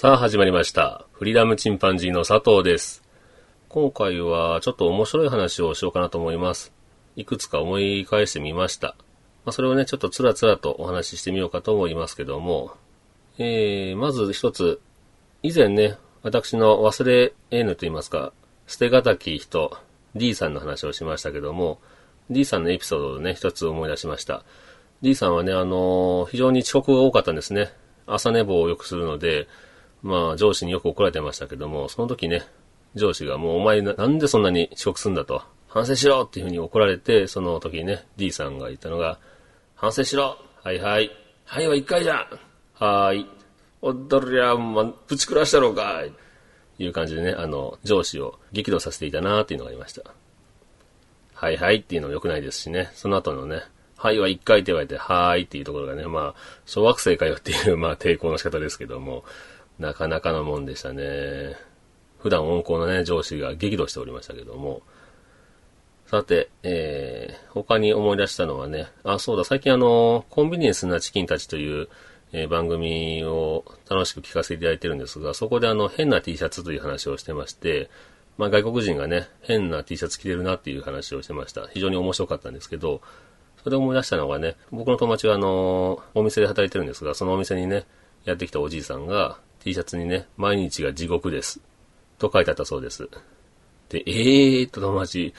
さあ始まりました。フリーダムチンパンジーの佐藤です。今回はちょっと面白い話をしようかなと思います。いくつか思い返してみました。まあ、それをね、ちょっとつらつらとお話ししてみようかと思いますけども、えー、まず一つ、以前ね、私の忘れ得ぬと言いますか、捨てがたき人、D さんの話をしましたけども、D さんのエピソードをね、一つ思い出しました。D さんはね、あのー非常に遅刻が多かったんですね。朝寝坊をよくするので、まあ、上司によく怒られてましたけども、その時ね、上司がもうお前なんでそんなに遅刻すんだと、反省しろっていうふうに怒られて、その時にね、D さんが言ったのが、反省しろはいはい。はいは一回じゃはーい。おっどりゃ、ま、ぶち暮らしたろうかい。いう感じでね、あの、上司を激怒させていたなーっていうのがありました。はいはいっていうのも良くないですしね、その後のね、はいは一回って言われて、はーいっていうところがね、まあ、小学生かよっていう、まあ、抵抗の仕方ですけども、なかなかのもんでしたね。普段温厚なね、上司が激怒しておりましたけども。さて、えー、他に思い出したのはね、あ、そうだ、最近あの、コンビニエンスなチキンたちという、えー番組を楽しく聞かせていただいてるんですが、そこであの、変な T シャツという話をしてまして、まあ外国人がね、変な T シャツ着てるなっていう話をしてました。非常に面白かったんですけど、それを思い出したのがね、僕の友達はあの、お店で働いてるんですが、そのお店にね、やってきたおじいさんが T シャツにね、毎日が地獄です。と書いてあったそうです。で、えーと友達、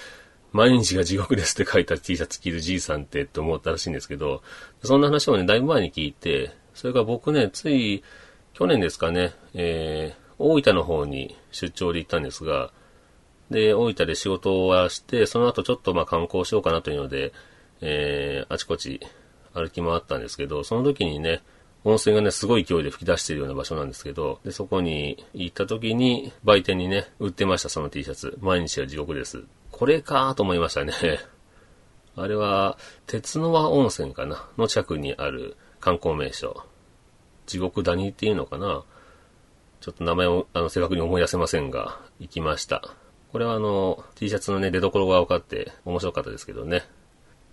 毎日が地獄ですって書いた T シャツ着るじいさんってって思ったらしいんですけど、そんな話をね、だいぶ前に聞いて、それから僕ね、つい去年ですかね、えー、大分の方に出張で行ったんですが、で、大分で仕事をして、その後ちょっとまあ観光しようかなというので、えー、あちこち歩き回ったんですけど、その時にね、温泉がね、すごい勢いで吹き出しているような場所なんですけど、で、そこに行った時に、売店にね、売ってました、その T シャツ。毎日が地獄です。これかーと思いましたね。あれは、鉄の輪温泉かな？の近くにある観光名所。地獄谷っていうのかな？ちょっと名前を、あの、正確に思い出せませんが、行きました。これはあの、T シャツのね、出所が分かって面白かったですけどね。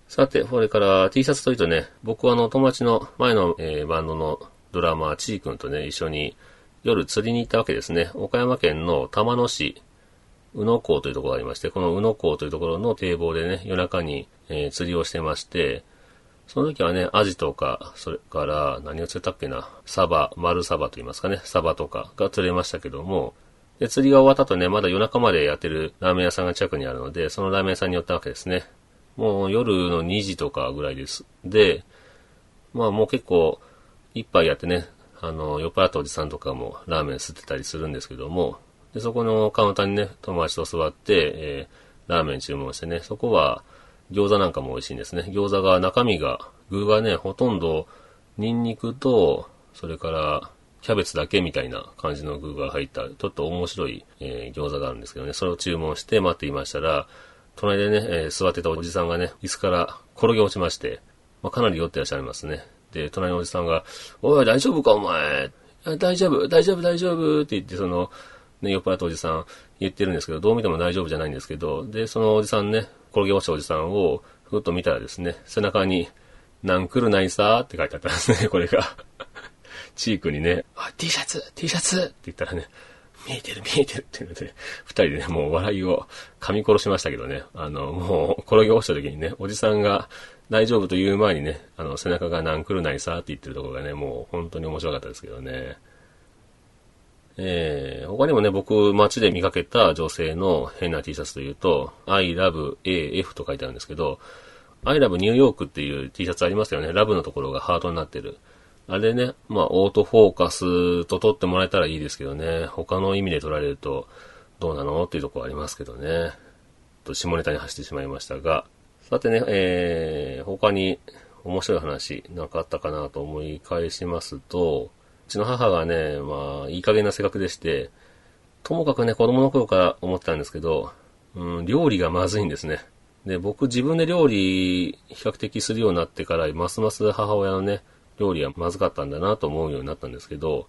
さて、これから T シャツというとね、僕はあの友達の前の、えーバンドのドラマー、ちーくんとね、一緒に夜釣りに行ったわけですね。岡山県の玉野市、宇野港というところがありまして、この宇野港というところの堤防でね、夜中に、えー釣りをしてまして、その時はね、アジとか、それから、何を釣れたっけな、サバ、丸サバと言いますかね、サバとかが釣れましたけども、で、釣りが終わった後ね、まだ夜中までやってるラーメン屋さんが近くにあるので、そのラーメン屋さんに寄ったわけですね。もう夜の2時とかぐらいです。で、まあもう結構、一杯やってね、あの、酔っ払ったおじさんとかもラーメン吸ってたりするんですけども、で、そこのカウンターにね、友達と座って、えー、ラーメン注文してね、そこは餃子なんかも美味しいんですね。餃子が中身が、具がね、ほとんど、ニンニクと、それから、キャベツだけみたいな感じの具が入った、ちょっと面白い、えー餃子があるんですけどね、それを注文して待っていましたら、隣でね、えー座ってたおじさんがね、椅子から転げ落ちまして、まあ、かなり酔ってらっしゃいますね。で、隣のおじさんが、おい、大丈夫か、お前。あ大丈夫、大丈夫、大丈夫って言って、その、ね、酔っ払ったおじさん言ってるんですけど、どう見ても大丈夫じゃないんですけど、で、そのおじさんね、転げ落ちたおじさんを、ふっと見たらですね、背中に、なんくるないさーって書いてあったんですね、これが。チークにね、あ T シャツ !T シャツって言ったらね、見えてる見えてるっていうので、二人でね、もう笑いを噛み殺しましたけどね、あの、もう転げ落ちた時にね、おじさんが大丈夫と言う前にね、あの、背中がなんくるないさーって言ってるところがね、もう本当に面白かったですけどね。えー、他にもね、僕、街で見かけた女性の変な T シャツというと、I love AF と書いてあるんですけど、I love ニューヨークっていう T シャツありますよね。ラブのところがハートになってる。あれね、まあ、オートフォーカスと撮ってもらえたらいいですけどね。他の意味で撮られると、どうなのっていうところありますけどね。と下ネタに走ってしまいましたが。さてね、えー、他に面白い話なかったかなと思い返しますと、うちの母がね、まあ、いい加減な性格でして、ともかくね、子供の頃から思ってたんですけど、うん、料理がまずいんですね。で、僕自分で料理比較的するようになってから、ますます母親のね、料理はまずかったんだなと思うようになったんですけど、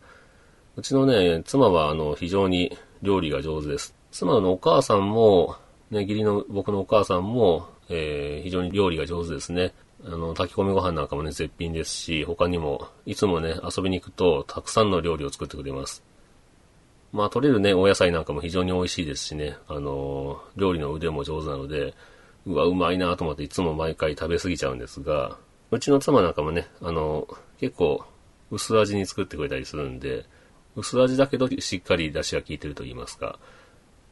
うちのね、妻はあの、非常に料理が上手です。妻のお母さんも、ね、義理の僕のお母さんも、えー、非常に料理が上手ですね。あの、炊き込みご飯なんかもね、絶品ですし、他にも、いつもね、遊びに行くと、たくさんの料理を作ってくれます。まあ、取れるね、お野菜なんかも非常に美味しいですしね、あのー料理の腕も上手なので、うわ、うまいなと思っていつも毎回食べ過ぎちゃうんですが、うちの妻なんかもね、あの結構、薄味に作ってくれたりするんで、薄味だけどしっかり出汁が効いてると言いますか、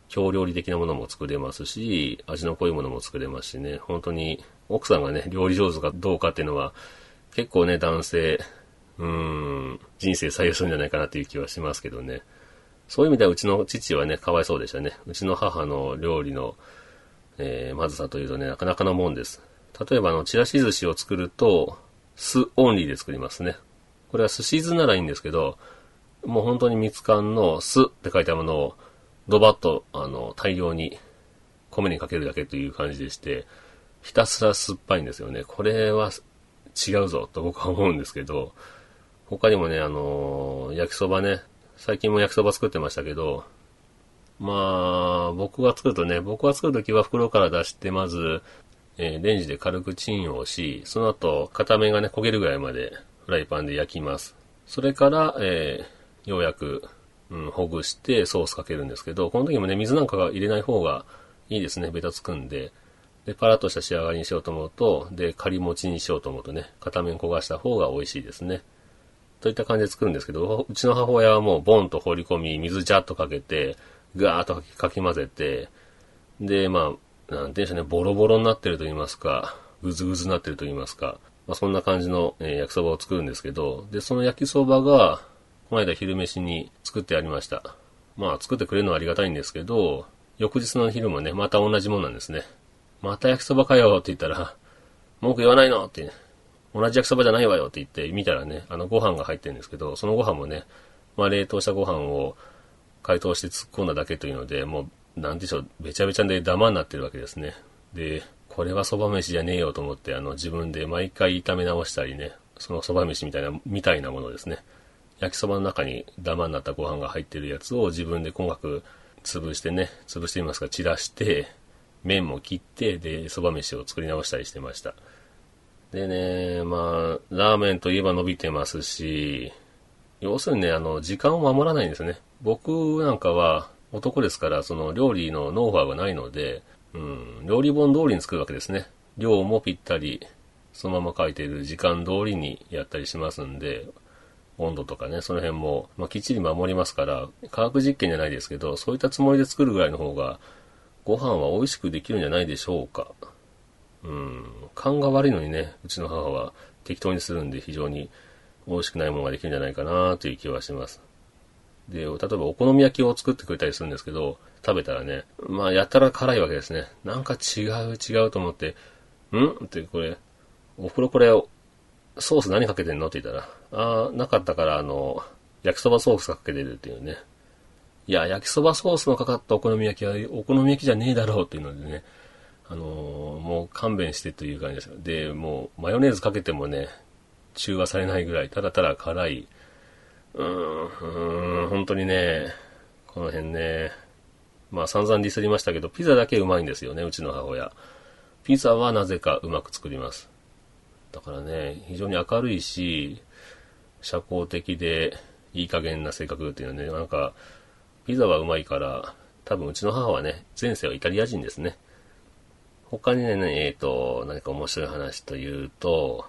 京料理的なものも作れますし、味の濃いものも作れますしね、本当に奥さんがね、料理上手かどうかっていうのは、結構ね、男性、うーん、人生左右するんじゃないかなっていう気はしますけどね。そういう意味ではうちの父はね、かわいそうでしたね。うちの母の料理の、えーまずさというとね、なかなかなもんです。例えばあの、ちらし寿司を作ると、酢オンリーで作りますね。これは寿司酢ならいいんですけど、もう本当に蜜缶の酢って書いてあるものを、ドバッと、あの、大量に米にかけるだけという感じでして、ひたすら酸っぱいんですよね。これは違うぞと僕は思うんですけど、他にもね、あの焼きそばね、最近も焼きそば作ってましたけど、まあ、僕が作るとね、僕が作るときは袋から出して、まず、えーレンジで軽くチンをし、その後、片面がね、焦げるぐらいまでフライパンで焼きます。それから、えーようやく、うん、ほぐしてソースかけるんですけど、この時もね、水なんかが入れない方がいいですね、ベタつくんで。で、パラッとした仕上がりにしようと思うと、で、仮持ちにしようと思うとね、片面焦がした方が美味しいですね。といった感じで作るんですけど、うちの母親はもうボンと放り込み、水ジャッとかけて、ガーッとかき混ぜて、で、まあ、なんていうんでしょうね、ボロボロになってると言いますか、ぐずぐずになってると言いますか、まあそんな感じの、えー焼きそばを作るんですけど、で、その焼きそばが、この間昼飯に作ってありました。まあ作ってくれるのはありがたいんですけど、翌日の昼もね、また同じもんなんですね。また焼きそばかよって言ったら、文句言わないのって、同じ焼きそばじゃないわよって言って見たらね、あのご飯が入ってるんですけど、そのご飯もね、まあ冷凍したご飯を解凍して突っ込んだだけというので、もう、なんでしょう、べちゃべちゃでダマになってるわけですね。で、これは蕎麦飯じゃねえよと思って、あの、自分で毎回炒め直したりね、その蕎麦飯みたいな、みたいなものですね。焼きそばの中にダマになったご飯が入ってるやつを自分で細かく潰してね、潰してみますか、散らして、麺も切って、で、蕎麦飯を作り直したりしてました。でね、まあ、ラーメンといえば伸びてますし、要するにね、あの、時間を守らないんですね。僕なんかは男ですから、その料理のノウハウがないので、うん、料理本通りに作るわけですね。量もぴったり、そのまま書いている時間通りにやったりしますんで、温度とかね、その辺も、まあ、きっちり守りますから、科学実験じゃないですけど、そういったつもりで作るぐらいの方が、ご飯は美味しくできるんじゃないでしょうか。うん、勘が悪いのにね、うちの母は適当にするんで非常に美味しくないものができるんじゃないかなという気はします。で、例えばお好み焼きを作ってくれたりするんですけど、食べたらね、まあやたら辛いわけですね。なんか違う違うと思って、ん？ってこれ、お風呂これ、ソース何かけてんの？って言ったら、あー、なかったからあの、焼きそばソースかけてるっていうね。いや、焼きそばソースのかかったお好み焼きはお好み焼きじゃねえだろうっていうのでね、あのーもう勘弁してという感じです。で、もうマヨネーズかけてもね、中和されないぐらい、ただただ辛い。うーん、本当にね、この辺ね、まあ散々ディスりましたけど、ピザだけうまいんですよね、うちの母親。ピザはなぜかうまく作ります。だからね、非常に明るいし、社交的で、いい加減な性格っていうのはね、なんか、ピザはうまいから、多分うちの母はね、前世はイタリア人ですね。他にね、えっ、と、何か面白い話というと、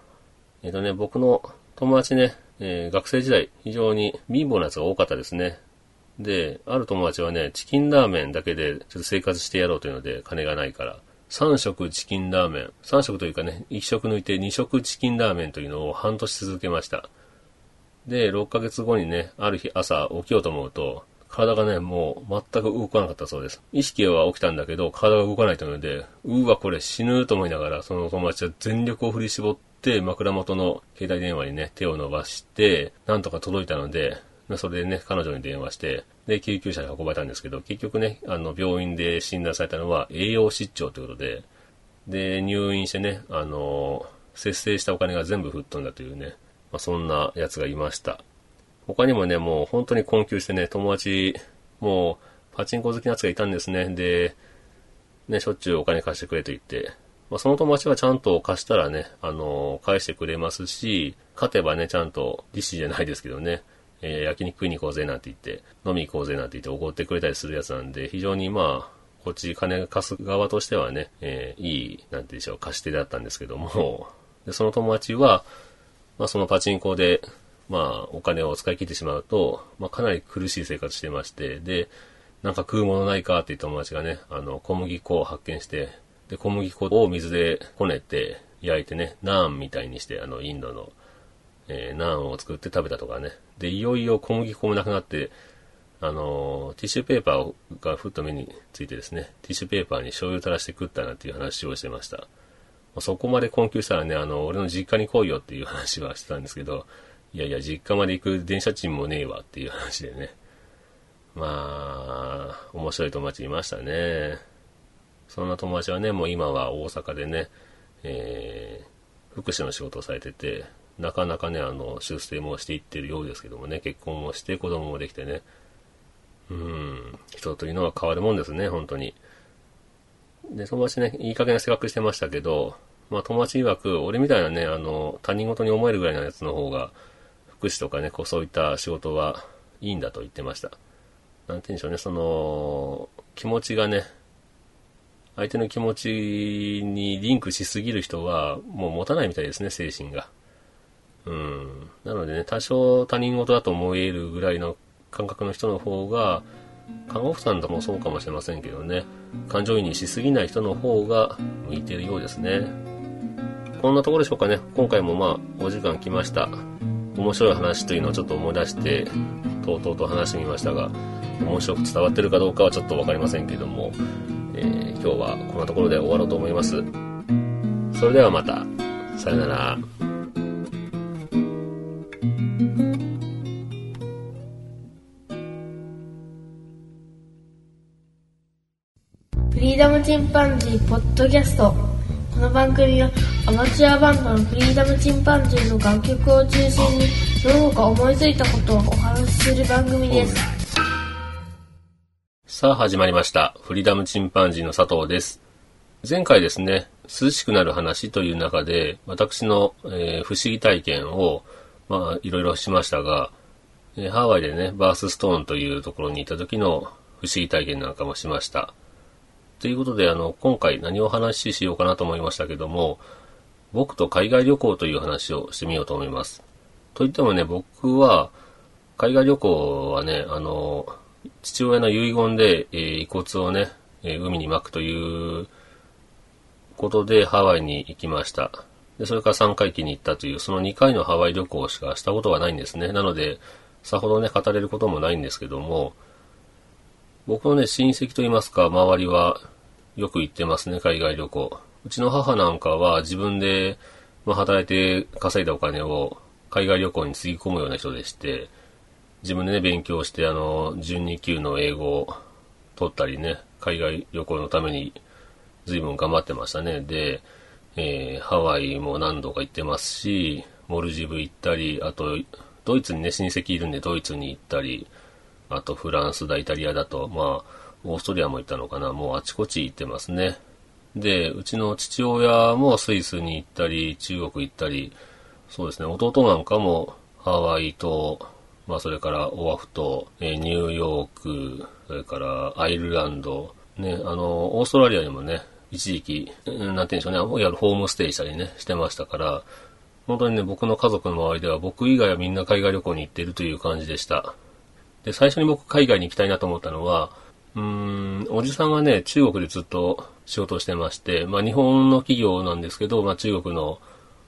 えっ、とね、僕の友達ね、えー学生時代、非常に貧乏なやつが多かったですね。で、ある友達はね、チキンラーメンだけでちょっと生活してやろうというので、金がないから、3食チキンラーメン、3食というかね、1食抜いて2食チキンラーメンというのを半年続けました。で、6ヶ月後にね、ある日朝起きようと思うと、体がね、もう全く動かなかったそうです。意識は起きたんだけど、体が動かないというので、うわ、これ死ぬと思いながら、その友達は全力を振り絞っ枕元の携帯電話にね、手を伸ばして、なんとか届いたので、それでね、彼女に電話して、で、救急車で運ばれたんですけど、結局ね、あの、病院で診断されたのは栄養失調ということで、で、入院してね、あの、節制したお金が全部吹っ飛んだというね、まあ、そんなやつがいました。他にもね、もう本当に困窮してね、友達、もう、パチンコ好きなやつがいたんですね。で、ね、しょっちゅうお金貸してくれと言って、まあ、その友達はちゃんと貸したらね、あの返してくれますし、勝てばね、ちゃんと、利子じゃないですけどね、えー、焼肉食いに行こうぜなんて言って、飲み行こうぜなんて言って怒ってくれたりするやつなんで、非常にまあ、こっち金貸す側としてはね、えー、いい、なんて言うでしょう、貸し手だったんですけども、で、その友達は、まあそのパチンコで、まあお金を使い切ってしまうと、まあかなり苦しい生活してまして、で、なんか食うものないかっていう友達がね、あの、小麦粉を発見して、で、小麦粉を水でこねて、焼いてね、ナーンみたいにして、あの、インドの、えー、ナーンを作って食べたとかね。で、いよいよ小麦粉もなくなって、あの、ティッシュペーパーがふっと目についてですね、ティッシュペーパーに醤油垂らして食ったなっていう話をしてました。そこまで困窮したらね、あの、俺の実家に来いよっていう話はしてたんですけど、いやいや、実家まで行く電車賃もねえわっていう話でね。まあ、面白い友達いましたね。そんな友達はね、もう今は大阪でね、えー、福祉の仕事をされてて、なかなかね、あの、出世もしていってるようですけどもね、結婚もして子供もできてね、うん、人というのは変わるもんですね、本当に。で、友達ね、いい加減な性格してましたけど、まあ友達曰く、俺みたいなね、あの、他人事に思えるぐらいのやつの方が、福祉とかね、こうそういった仕事はいいんだと言ってました。なんて言うんでしょうね、その、気持ちがね、相手の気持ちにリンクしすぎる人は、もう持たないみたいですね、精神が。うん。なのでね、多少他人事だと思えるぐらいの感覚の人の方が、看護婦さんともそうかもしれませんけどね、感情移入しすぎない人の方が向いているようですね。こんなところでしょうかね。今回もまあ、お時間来ました。面白い話というのをちょっと思い出して、とうとうと話してみましたが、面白く伝わってるかどうかはちょっとわかりませんけども、えー、今日はこんなところで終わろうと思います。それではまた。さよなら。フリーダムチンパンジーポッドキャストこの番組はアマチュアバンドのフリーダムチンパンジーの楽曲を中心にその他思いついたことをお話しする番組です。さあ始まりました。フリーダムチンパンジーの佐藤です。前回ですね、涼しくなる話という中で、私の、えー、不思議体験を、まあ、いろいろしましたが、えー、ハワイでね、バースストーンというところにいた時の不思議体験なんかもしました。ということで、あの、今回何をお話ししようかなと思いましたけども、僕と海外旅行という話をしてみようと思います。といってもね、僕は、海外旅行はね、あの、父親の遺言で、えー、遺骨をね、えー、海に巻くということでハワイに行きました。で、それから3回忌に行ったという、その2回のハワイ旅行しかしたことがないんですね。なので、さほどね、語れることもないんですけども、僕のね、親戚といいますか、周りはよく行ってますね、海外旅行。うちの母なんかは自分で、まあ、働いて稼いだお金を海外旅行につぎ込むような人でして、自分でね、勉強して、あの、準2級の英語を取ったりね、海外旅行のために随分頑張ってましたね。で、えー、ハワイも何度か行ってますし、モルジブ行ったり、あと、ドイツにね、親戚いるんでドイツに行ったり、あとフランスだ、イタリアだと、まあ、オーストリアも行ったのかな、もうあちこち行ってますね。で、うちの父親もスイスに行ったり、中国行ったり、そうですね、弟なんかもハワイと、まあそれからオアフ島、えニューヨーク、それからアイルランド、ね、あの、オーストラリアにもね、一時期、なんて言うんでしょうね、いわゆるホームステイしたりね、してましたから、本当にね、僕の家族の周りでは僕以外はみんな海外旅行に行っているという感じでした。で、最初に僕海外に行きたいなと思ったのは、うーん、おじさんがね、中国でずっと仕事をしてまして、まあ日本の企業なんですけど、まあ中国の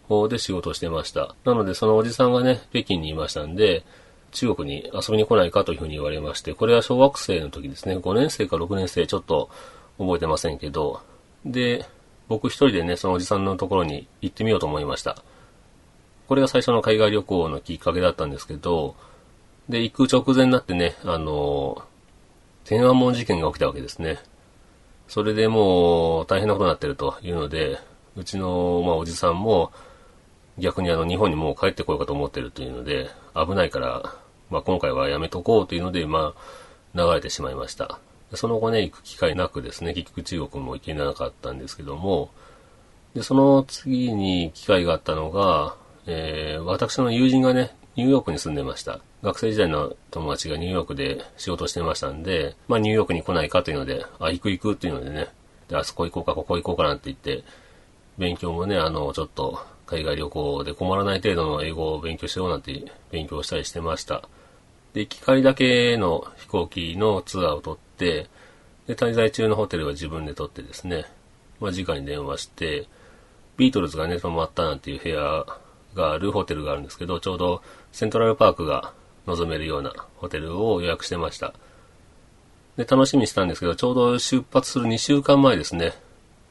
方で仕事をしてました。なのでそのおじさんがね、北京にいましたんで、中国に遊びに来ないかというふうに言われまして、これは小学生の時ですね、5年生か6年生ちょっと覚えてませんけど、で、僕一人でね、そのおじさんのところに行ってみようと思いました。これが最初の海外旅行のきっかけだったんですけど、で、行く直前になってね、あの、天安門事件が起きたわけですね。それでもう大変なことになってるというので、うちの、まあ、おじさんも逆にあの日本にもう帰ってこようかと思ってるというので、危ないから、まあ、今回はやめとこうというので、まあ、流れてしまいました。その後ね、行く機会なくですね、結局中国も行けなかったんですけども、で、その次に機会があったのが、えー、私の友人がね、ニューヨークに住んでました。学生時代の友達がニューヨークで仕事してましたんで、まあニューヨークに来ないかというので、あ、行く行くっていうのでね、で、あそこ行こうか、ここ行こうかなんて言って、勉強もね、あの、ちょっと海外旅行で困らない程度の英語を勉強しようなんて勉強したりしてました。で、行き帰りだけの飛行機のツアーを取って、で、滞在中のホテルは自分で取ってですね、まあ、直に電話して、ビートルズがね、泊まったなんていう部屋があるホテルがあるんですけど、ちょうどセントラルパークが望めるようなホテルを予約してました。で、楽しみにしたんですけど、ちょうど出発する2週間前ですね。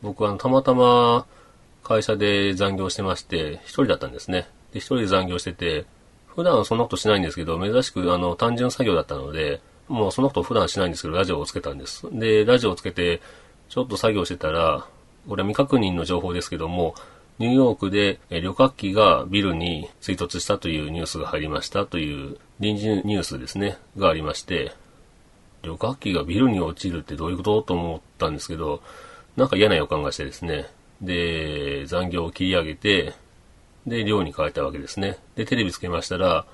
僕はたまたま会社で残業してまして、一人だったんですね。で、一人で残業してて、普段はそんなことしないんですけど、珍しくあの単純作業だったので、もうそのこと普段しないんですけど、ラジオをつけたんです。で、ラジオをつけて、ちょっと作業してたら、俺は未確認の情報ですけども、ニューヨークで旅客機がビルに追突したというニュースが入りましたという臨時ニュースですね、がありまして、旅客機がビルに落ちるってどういうこと？と思ったんですけど、なんか嫌な予感がしてですね、で、残業を切り上げて、で、寮に帰ったわけですね。で、テレビつけましたら、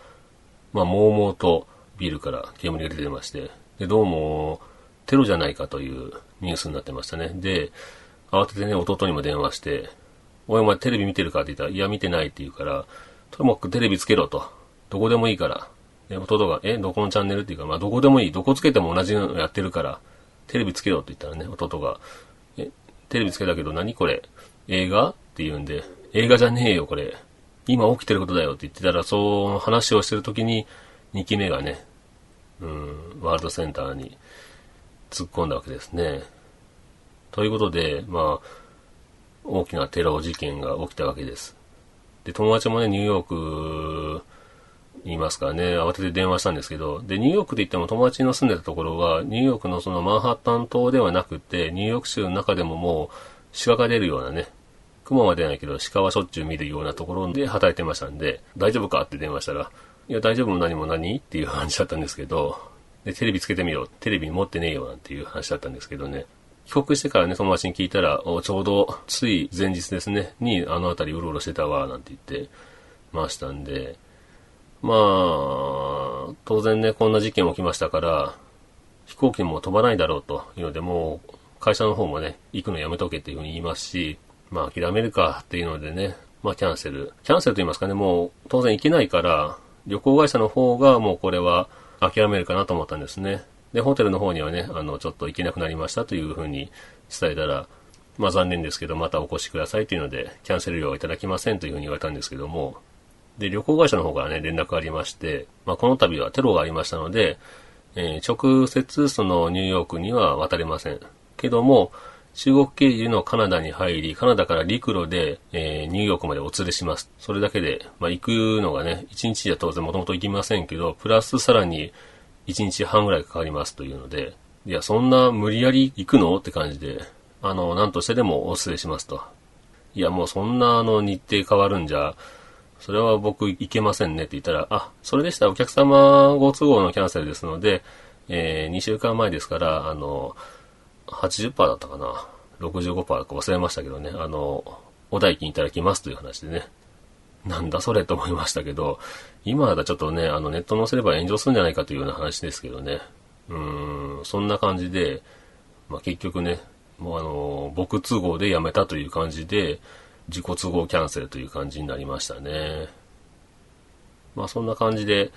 まあ、もうもうとビルから煙が出てまして、で、どうも、テロじゃないかというニュースになってましたね。で、慌ててね、弟にも電話して、おいお前テレビ見てるかって言ったら、いや見てないって言うから、ともかくテレビつけろと。どこでもいいから。で、弟が、え、どこのチャンネルっていうか、まあどこでもいい。どこつけても同じのやってるから、テレビつけろって言ったらね、弟が、テレビつけたけど何これ？映画？って言うんで、映画じゃねえよこれ。今起きてることだよって言ってたら、そう話をしてる時に、2機目がね、うん、ワールドセンターに突っ込んだわけですね。ということで、まあ、大きなテロ事件が起きたわけです。で、友達もね、ニューヨークにいますからね、慌てて電話したんですけど、で、ニューヨークで言っても友達の住んでたところは、ニューヨークのそのマンハッタン島ではなくて、ニューヨーク州の中でももう、鹿が出るようなね、雲は出ないけど鹿はしょっちゅう見るようなところで働いてましたんで、大丈夫かって電話したら、いや、大丈夫も何も何っていう話だったんですけど、で、テレビつけてみよう。テレビ持ってねえよなんていう話だったんですけどね。帰国してからね、友達に聞いたら、ちょうどつい前日ですね、にあの辺りうろうろしてたわ、なんて言ってましたんで、まあ、当然ね、こんな事件起きましたから、飛行機も飛ばないだろうというので、もう会社の方もね、行くのやめとけっていうふうに言いますし、まあ諦めるかっていうのでね、まあキャンセル。キャンセルと言いますかね、もう当然行けないから、旅行会社の方がもうこれは諦めるかなと思ったんですね。で、ホテルの方にはね、あの、ちょっと行けなくなりましたというふうに伝えたら、まあ残念ですけど、またお越しくださいというので、キャンセル料はいただきませんというふうに言われたんですけども、で、旅行会社の方からね、連絡がありまして、まあこの度はテロがありましたので、えー、直接そのニューヨークには渡れません。けども、中国経由のカナダに入り、カナダから陸路で、えー、ニューヨークまでお連れします。それだけで、まあ、行くのがね、1日じゃ当然もともと行きませんけど、プラスさらに1日半ぐらいかかりますというので、いや、そんな無理やり行くのって感じで、あの、なんとしてでもお連れしますと。いや、もうそんなあの日程変わるんじゃ、それは僕行けませんねって言ったら、あ、それでしたらお客様ご都合のキャンセルですので、えー、2週間前ですから、あの、80%だったかな。65%か忘れましたけどね。あの、お代金いただきますという話でね。なんだそれと思いましたけど、今だちょっとね、あのネット載せれば炎上するんじゃないかというような話ですけどね。うーん、そんな感じで、まあ、結局ね、もうあの、僕都合で辞めたという感じで、自己都合キャンセルという感じになりましたね。まあそんな感じで、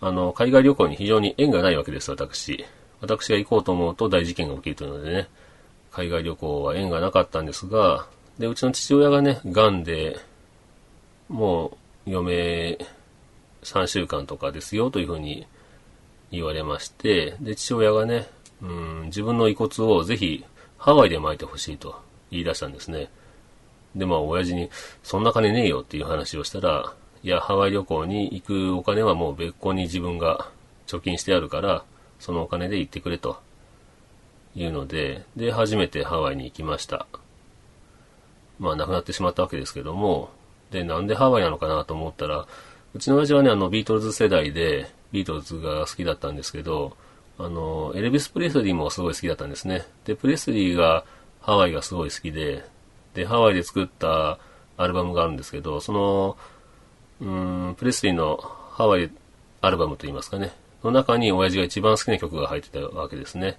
あの、海外旅行に非常に縁がないわけです、私。私が行こうと思うと大事件が起きるというのでね、海外旅行は縁がなかったんですが、で、うちの父親がね、癌で、もう、余命3週間とかですよというふうに言われまして、で、父親がね、うん、自分の遺骨をぜひハワイで巻いてほしいと言い出したんですね。で、まあ、親父に、そんな金ねえよっていう話をしたら、いや、ハワイ旅行に行くお金はもう別個に自分が貯金してあるから、そのお金で行ってくれというので、で、初めてハワイに行きました。まあ、亡くなってしまったわけですけども、で、なんでハワイなのかなと思ったら、うちの親父はね、あの、ビートルズ世代で、ビートルズが好きだったんですけど、あの、エルビス・プレスリーもすごい好きだったんですね。で、プレスリーがハワイがすごい好きで、で、ハワイで作ったアルバムがあるんですけど、その、うん、プレスリーのハワイアルバムといいますかね、の中に親父が一番好きな曲が入ってたわけですね。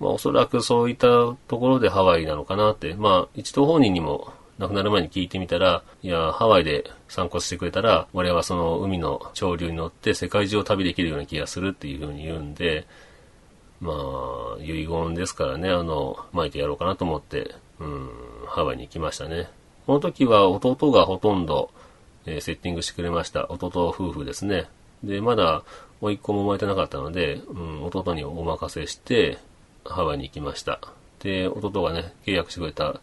まあおそらくそういったところでハワイなのかなって、まあ一度本人にも亡くなる前に聞いてみたら、いや、ハワイで散骨してくれたら、俺はその海の潮流に乗って世界中を旅できるような気がするっていうふうに言うんで、まあ、遺言ですからね、あの、巻いてやろうかなと思って、うん、ハワイに行きましたね。この時は弟がほとんど、えー、セッティングしてくれました。弟夫婦ですね。で、まだ、甥っ子も生まれてなかったので、うん、弟にお任せして、ハワイに行きました。で、弟がね、契約してくれた、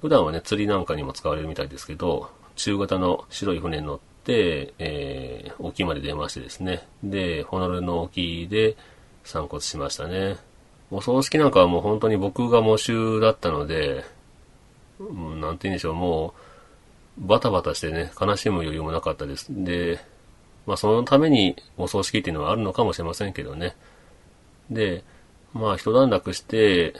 普段はね、釣りなんかにも使われるみたいですけど、中型の白い船に乗って、えー、沖まで出ましてですね。で、ホノルルの沖で散骨しましたね。お葬式なんかはもう本当に僕が喪主だったので、うん、なんて言うんでしょう、もう、バタバタしてね、悲しむ余裕もなかったです。で、まあそのためにお葬式っていうのはあるのかもしれませんけどね。で、まあ一段落して、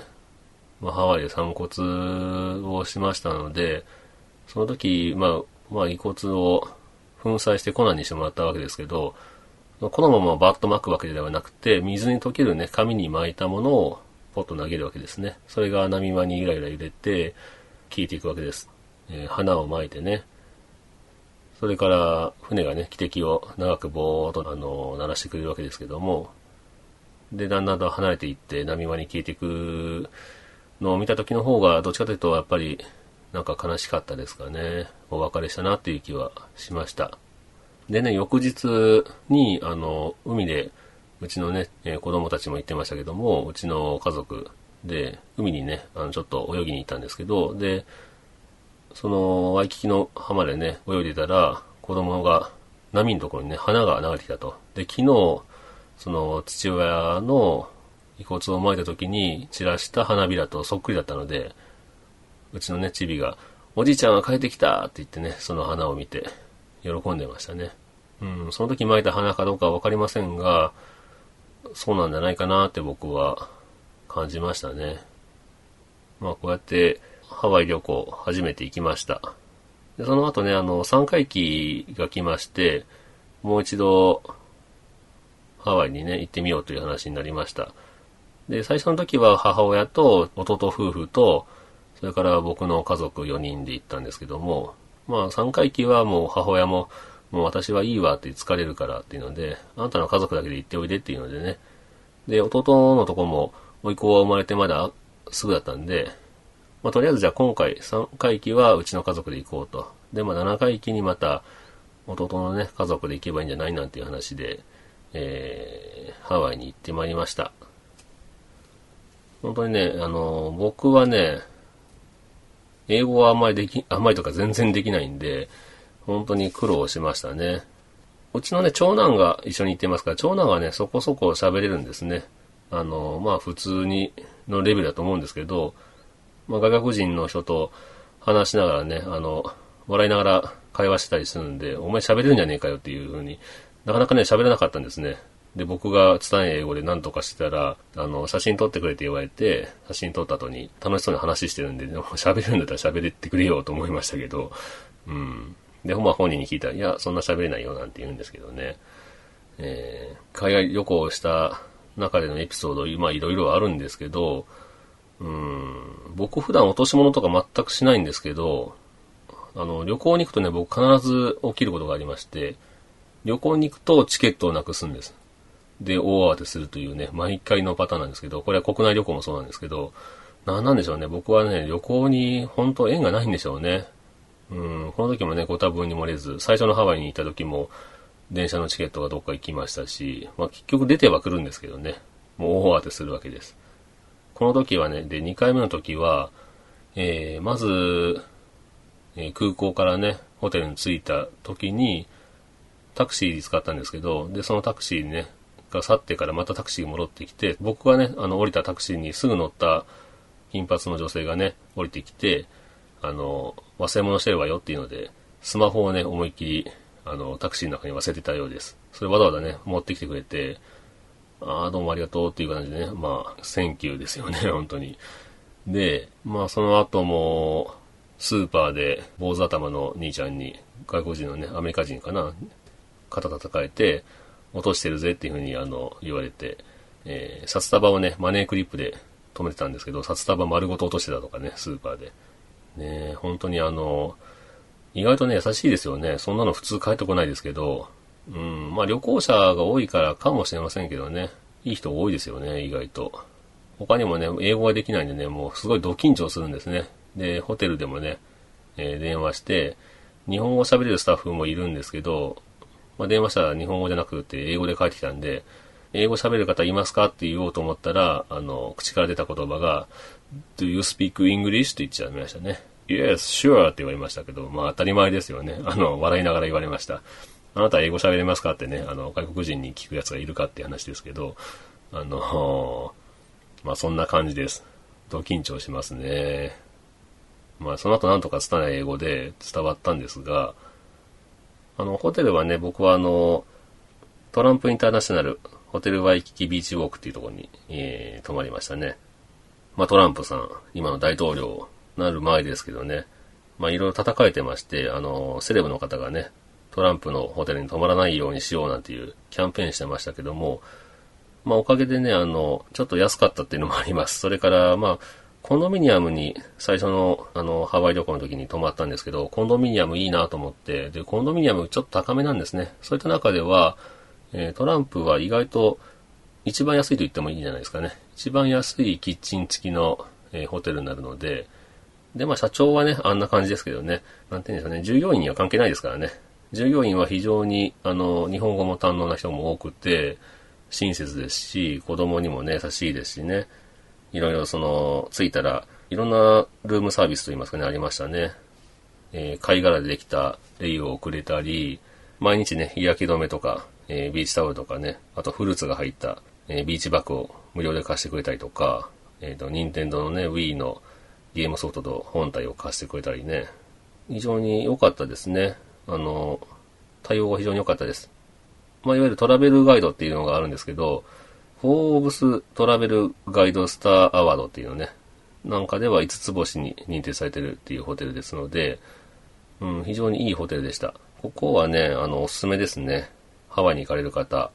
まあハワイで散骨をしましたので、その時、まあ、まあ遺骨を粉砕して粉にしてもらったわけですけど、このままバッと巻くわけではなくて、水に溶けるね、紙に巻いたものをポッと投げるわけですね。それが波間にイライラ揺れて、効いていくわけです。えー、花を巻いてね。それから、船がね、汽笛を長くぼーっと、あの、鳴らしてくれるわけですけども、で、だんだんと離れていって、波間に消えていくのを見た時の方が、どっちかというと、やっぱり、なんか悲しかったですかね。お別れしたなっていう気はしました。でね、翌日に、あの、海で、うちのね、えー、子供たちも行ってましたけども、うちの家族で、海にね、あの、ちょっと泳ぎに行ったんですけど、で、その、ワイキキの浜でね、泳いでたら、子供が、波のところにね、花が流れてきたと。で、昨日、その、父親の遺骨を撒いた時に散らした花びらとそっくりだったので、うちのね、チビが、おじいちゃんが帰ってきたって言ってね、その花を見て、喜んでましたね。うん、その時巻いた花かどうかはわかりませんが、そうなんじゃないかなって僕は感じましたね。まあこうやってハワイ旅行初めて行きました。でその後ね、あの、3回忌が来まして、もう一度ハワイにね、行ってみようという話になりました。で、最初の時は母親と弟夫婦と、それから僕の家族4人で行ったんですけども、まあ3回忌はもう母親ももう私はいいわって疲れるからっていうので、あなたの家族だけで行っておいでっていうのでね。で、弟のとこも、甥っ子が生まれてまだすぐだったんで、まあ、とりあえずじゃあ今回3回忌はうちの家族で行こうと。で、まあ、7回忌にまた弟のね、家族で行けばいいんじゃないなんていう話で、えー、ハワイに行ってまいりました。本当にね、あの、僕はね、英語はあんまりでき、あんまりとか全然できないんで、本当に苦労しましたね。うちのね、長男が一緒に行ってますから、長男はね、そこそこ喋れるんですね。あの、まあ普通に、のレベルだと思うんですけど、まあ外国人の人と話しながらね、あの、笑いながら会話したりするんで、お前喋れるんじゃねえかよっていう風に、なかなかね、喋れなかったんですね。で、僕が伝え英語で何とかしてたら、あの、写真撮ってくれって言われて、写真撮った後に楽しそうに話してるんで、喋るんだったら喋れってくれよと思いましたけど、うん。で、まあ本人に聞いたら、いや、そんな喋れないよなんて言うんですけどね。えー、海外旅行した中でのエピソード、まあいろいろあるんですけど、うん、僕普段落とし物とか全くしないんですけど、あの、旅行に行くとね、僕必ず起きることがありまして、旅行に行くとチケットをなくすんです。で、大慌てするというね、毎回のパターンなんですけど、これは国内旅行もそうなんですけど、なんなんでしょうね。僕はね、旅行に本当縁がないんでしょうね。うん、この時もね、ご多分に漏れず、最初のハワイに行った時も、電車のチケットがどっか行きましたし、まあ結局出てはくるんですけどね、もう大慌てするわけです。この時はね、で、2回目の時は、えー、まず、えー空港からね、ホテルに着いた時に、タクシー使ったんですけど、で、そのタクシーね、が去ってからまたタクシーが戻ってきて、僕がね、あの、降りたタクシーにすぐ乗った金髪の女性がね、降りてきて、あの、忘れ物してるわよっていうので、スマホをね、思いっきり、あの、タクシーの中に忘れてたようです。それわざわざね、持ってきてくれて、ああ、どうもありがとうっていう感じでね、まあ、 Thank you ですよね、本当に。で、まあ、その後も、スーパーで坊主頭の兄ちゃんに、外国人のね、アメリカ人かな、肩叩かれて、落としてるぜっていうふうにあの言われて、えー、札束をね、マネークリップで止めてたんですけど、札束丸ごと落としてたとかね、スーパーで。ね本当にあの、意外とね、優しいですよね。そんなの普通帰ってこないですけど、うん、まあ旅行者が多いからかもしれませんけどね、いい人多いですよね、意外と。他にもね、英語ができないんでね、もうすごいド緊張するんですね。で、ホテルでもね、えー、電話して、日本語喋れるスタッフもいるんですけど、まあ、電話したら日本語じゃなくて英語で返ってきたんで、英語喋る方いますかって言おうと思ったら、あの、口から出た言葉が、Do you speak English? って言っちゃいましたね。Yes, sure って言われましたけど、まあ当たり前ですよね。あの、笑いながら言われました。あなた英語喋れますかってね、あの、外国人に聞くやつがいるかって話ですけど、あの、まあそんな感じです。と緊張しますね。まあその後なんとか拙い英語で伝わったんですが、あの、ホテルはね、僕はあの、トランプインターナショナル、ホテルワイキキビーチウォークっていうところに、えー、泊まりましたね。まあトランプさん、今の大統領なる前ですけどね、まあいろいろ叩かれてまして、あの、セレブの方がね、トランプのホテルに泊まらないようにしようなんていうキャンペーンしてましたけども、まあおかげでね、あの、ちょっと安かったっていうのもあります。それから、まあ、コンドミニアムに最初のあのハワイ旅行の時に泊まったんですけど、コンドミニアムいいなと思って、で、コンドミニアムちょっと高めなんですね。そういった中では、えー、トランプは意外と一番安いと言ってもいいんじゃないですかね。一番安いキッチン付きの、えー、ホテルになるので、で、まあ社長はね、あんな感じですけどね、なんていうんですかね、従業員には関係ないですからね。従業員は非常に、あの、日本語も堪能な人も多くて、親切ですし、子供にもね、優しいですしね。いろいろその、着いたら、いろんなルームサービスといいますかね、ありましたね。えー、貝殻でできたレイをくれたり、毎日ね、日焼け止めとか、えー、ビーチタオルとかね、あとフルーツが入った、えー、ビーチバッグを無料で貸してくれたりとか、えっ、と、任天堂のね、Wii のゲームソフトと本体を貸してくれたりね、非常に良かったですね。あの、対応が非常に良かったです。まあ、いわゆるトラベルガイドっていうのがあるんですけど、フォーブストラベルガイドスターアワードっていうのね、なんかでは5つ星に認定されてるっていうホテルですので、うん、非常にいいホテルでした。ここはね、あの、おすすめですね。ハワイに行かれる方、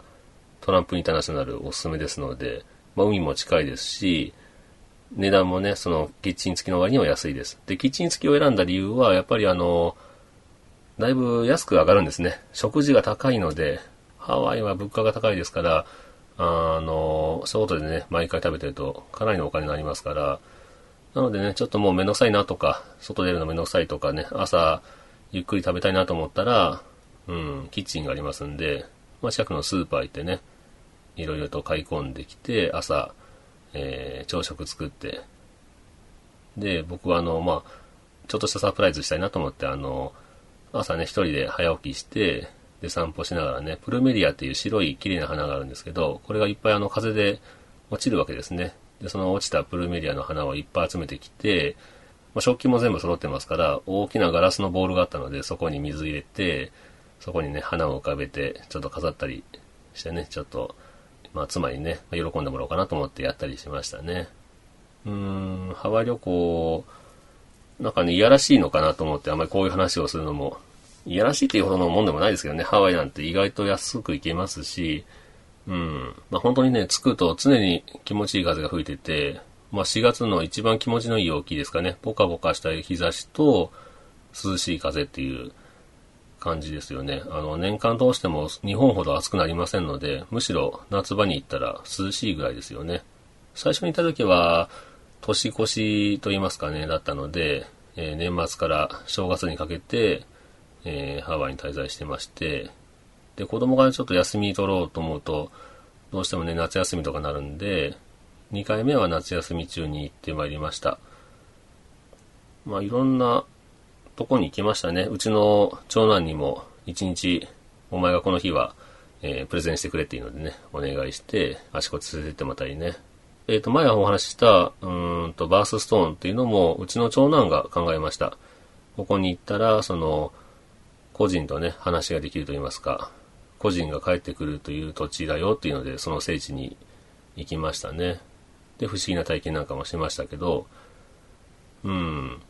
トランプインターナショナルおすすめですので、まあ、海も近いですし、値段もね、その、キッチン付きの割には安いです。で、キッチン付きを選んだ理由は、やっぱりあの、だいぶ安く上がるんですね。食事が高いので、ハワイは物価が高いですから、あの、外でね、毎回食べてるとかなりのお金になりますから、なのでね、ちょっともうめんどくさいなとか、外出るのめんどくさいとかね、朝ゆっくり食べたいなと思ったら、うん、キッチンがありますんで、まあ、近くのスーパー行ってね、いろいろと買い込んできて、朝、えー、朝食作って、で、僕はあの、まあ、ちょっとしたサプライズしたいなと思って、あの、朝ね、一人で早起きして、で散歩しながらね、プルメリアっていう白い綺麗な花があるんですけど、これがいっぱいあの風で落ちるわけですね。で、その落ちたプルメリアの花をいっぱい集めてきて、まあ、食器も全部揃ってますから、大きなガラスのボールがあったので、そこに水入れて、そこにね、花を浮かべて、ちょっと飾ったりしてね、ちょっと、まあ、妻にね、喜んでもらおうかなと思ってやったりしましたね。うーん、ハワイ旅行、なんかね、いやらしいのかなと思って、あんまりこういう話をするのもいやらしいっていうほどのもんでもないですけどね、ハワイなんて意外と安く行けますし、うん。まあ本当にね、着くと常に気持ちいい風が吹いてて、まあ4月の一番気持ちのいい陽気ですかね。ポカポカした日差しと涼しい風っていう感じですよね。あの、年間通しても日本ほど暑くなりませんので、むしろ夏場に行ったら涼しいぐらいですよね。最初に行った時は、年越しと言いますかね、だったので、えー、年末から正月にかけて、えー、ハワイに滞在してまして、で、子供がちょっと休み取ろうと思うと、どうしてもね、夏休みとかなるんで、2回目は夏休み中に行ってまいりました。まあ、いろんなとこに行きましたね。うちの長男にも一日、お前がこの日は、えー、プレゼンしてくれっていうのでね、お願いして、あちこち連れてってもらったりね。えっ、ー、と、前お話しした、うーんと、バースストーンっていうのも、うちの長男が考えました。ここに行ったら、その、個人とね、話ができると言いますか、個人が帰ってくるという土地だよっていうので、その聖地に行きましたね。で、不思議な体験なんかもしましたけど、うん。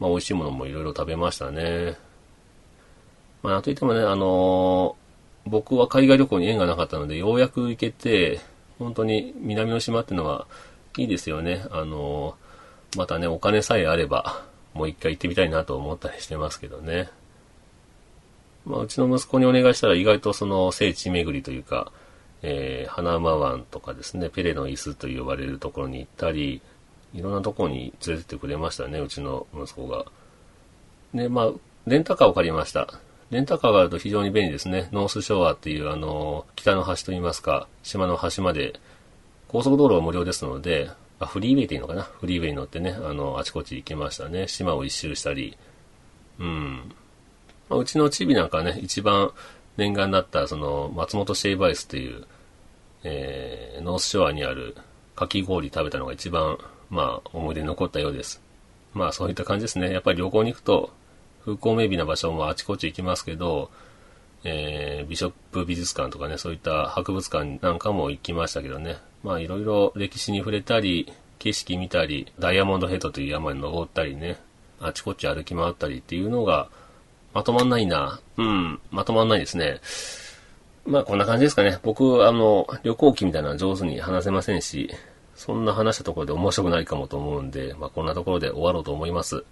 まあ、美味しいものもいろいろ食べましたね。まあ、といってもね、あのー、僕は海外旅行に縁がなかったので、ようやく行けて、本当に南の島ってのはいいですよね。あのー、またね、お金さえあれば、もう一回行ってみたいなと思ったりしてますけどね。まあ、うちの息子にお願いしたら意外とその聖地巡りというか、えー、花馬湾とかですね、ペレの椅子と呼ばれるところに行ったり、いろんなとこに連れてってくれましたね、うちの息子が。で、まあ、レンタカーを借りました。レンタカーがあると非常に便利ですね。ノースショアっていうあの、北の端といいますか、島の端まで、高速道路は無料ですので、あ、フリーウェイっていのかな？フリーウェイに乗ってね、あの、あちこち行きましたね。島を一周したり。うん。まあ、うちのチビなんかね、一番念願だった、その、松本シェイバイスっていう、えー、ノースショアにあるかき氷食べたのが一番、まあ、思い出に残ったようです。まあ、そういった感じですね。やっぱり旅行に行くと、風光明媚な場所もあちこち行きますけど、えー、ビショップ美術館とかね、そういった博物館なんかも行きましたけどね。まあ、いろいろ歴史に触れたり、景色見たり、ダイヤモンドヘッドという山に登ったりね、あちこち歩き回ったりっていうのが、まとまんないな。うん、まとまんないですね。まあこんな感じですかね。僕、あの、旅行記みたいなの上手に話せませんし、そんな話したところで面白くないかもと思うんで、まあこんなところで終わろうと思います。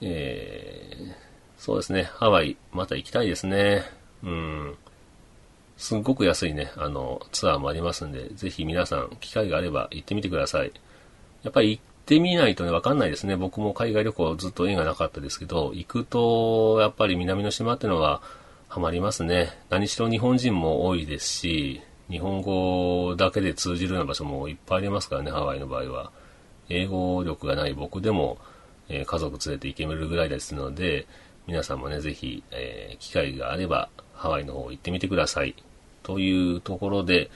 えー、そうですね。ハワイ、また行きたいですね。うん。すっごく安いね、あの、ツアーもありますんで、ぜひ皆さん、機会があれば行ってみてください。やっぱり行ってみないとね、わかんないですね。僕も海外旅行ずっと縁がなかったですけど、行くと、やっぱり南の島ってのは、ハマりますね。何しろ日本人も多いですし、日本語だけで通じるような場所もいっぱいありますからね、ハワイの場合は。英語力がない僕でも、えー、家族連れて行けるぐらいですので、皆さんもね、ぜひ、えー、機会があれば、ハワイの方行ってみてください。というところで、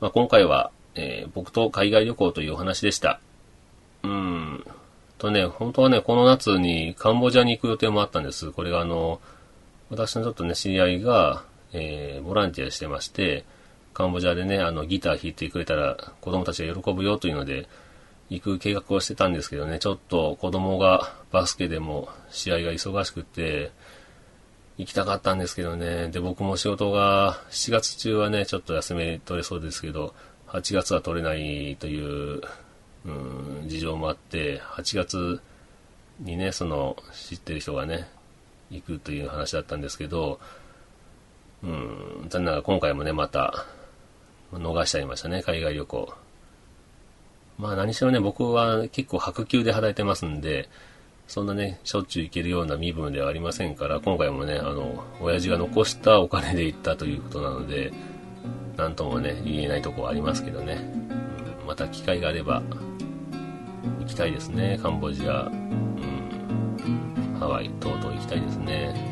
まあ、今回は、えー、僕と海外旅行というお話でした。うん。とね、本当はね、この夏にカンボジアに行く予定もあったんです。これがあの、私のちょっとね、知り合いが、え、ボランティアしてまして、カンボジアでね、あの、ギター弾いてくれたら子供たちが喜ぶよというので、行く計画をしてたんですけどね、ちょっと子供がバスケでも試合が忙しくて、行きたかったんですけどね、で、僕も仕事が7月中はね、ちょっと休み取れそうですけど、8月は取れないといううん、事情もあって、8月にね、その、知ってる人がね、行くという話だったんですけど、うん、残念ながら今回もね、また、逃しちゃいましたね、海外旅行。まあ何しろね、僕は結構白球で働いてますんで、そんなね、しょっちゅう行けるような身分ではありませんから、今回もね、あの、親父が残したお金で行ったということなので、なんともね、言えないとこはありますけどね、うん、また機会があれば、行きたいですね。カンボジア、うん、ハワイ等々行きたいですね。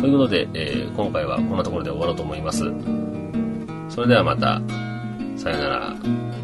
ということで、えー、今回はこんなところで終わろうと思います。それではまた、さよなら。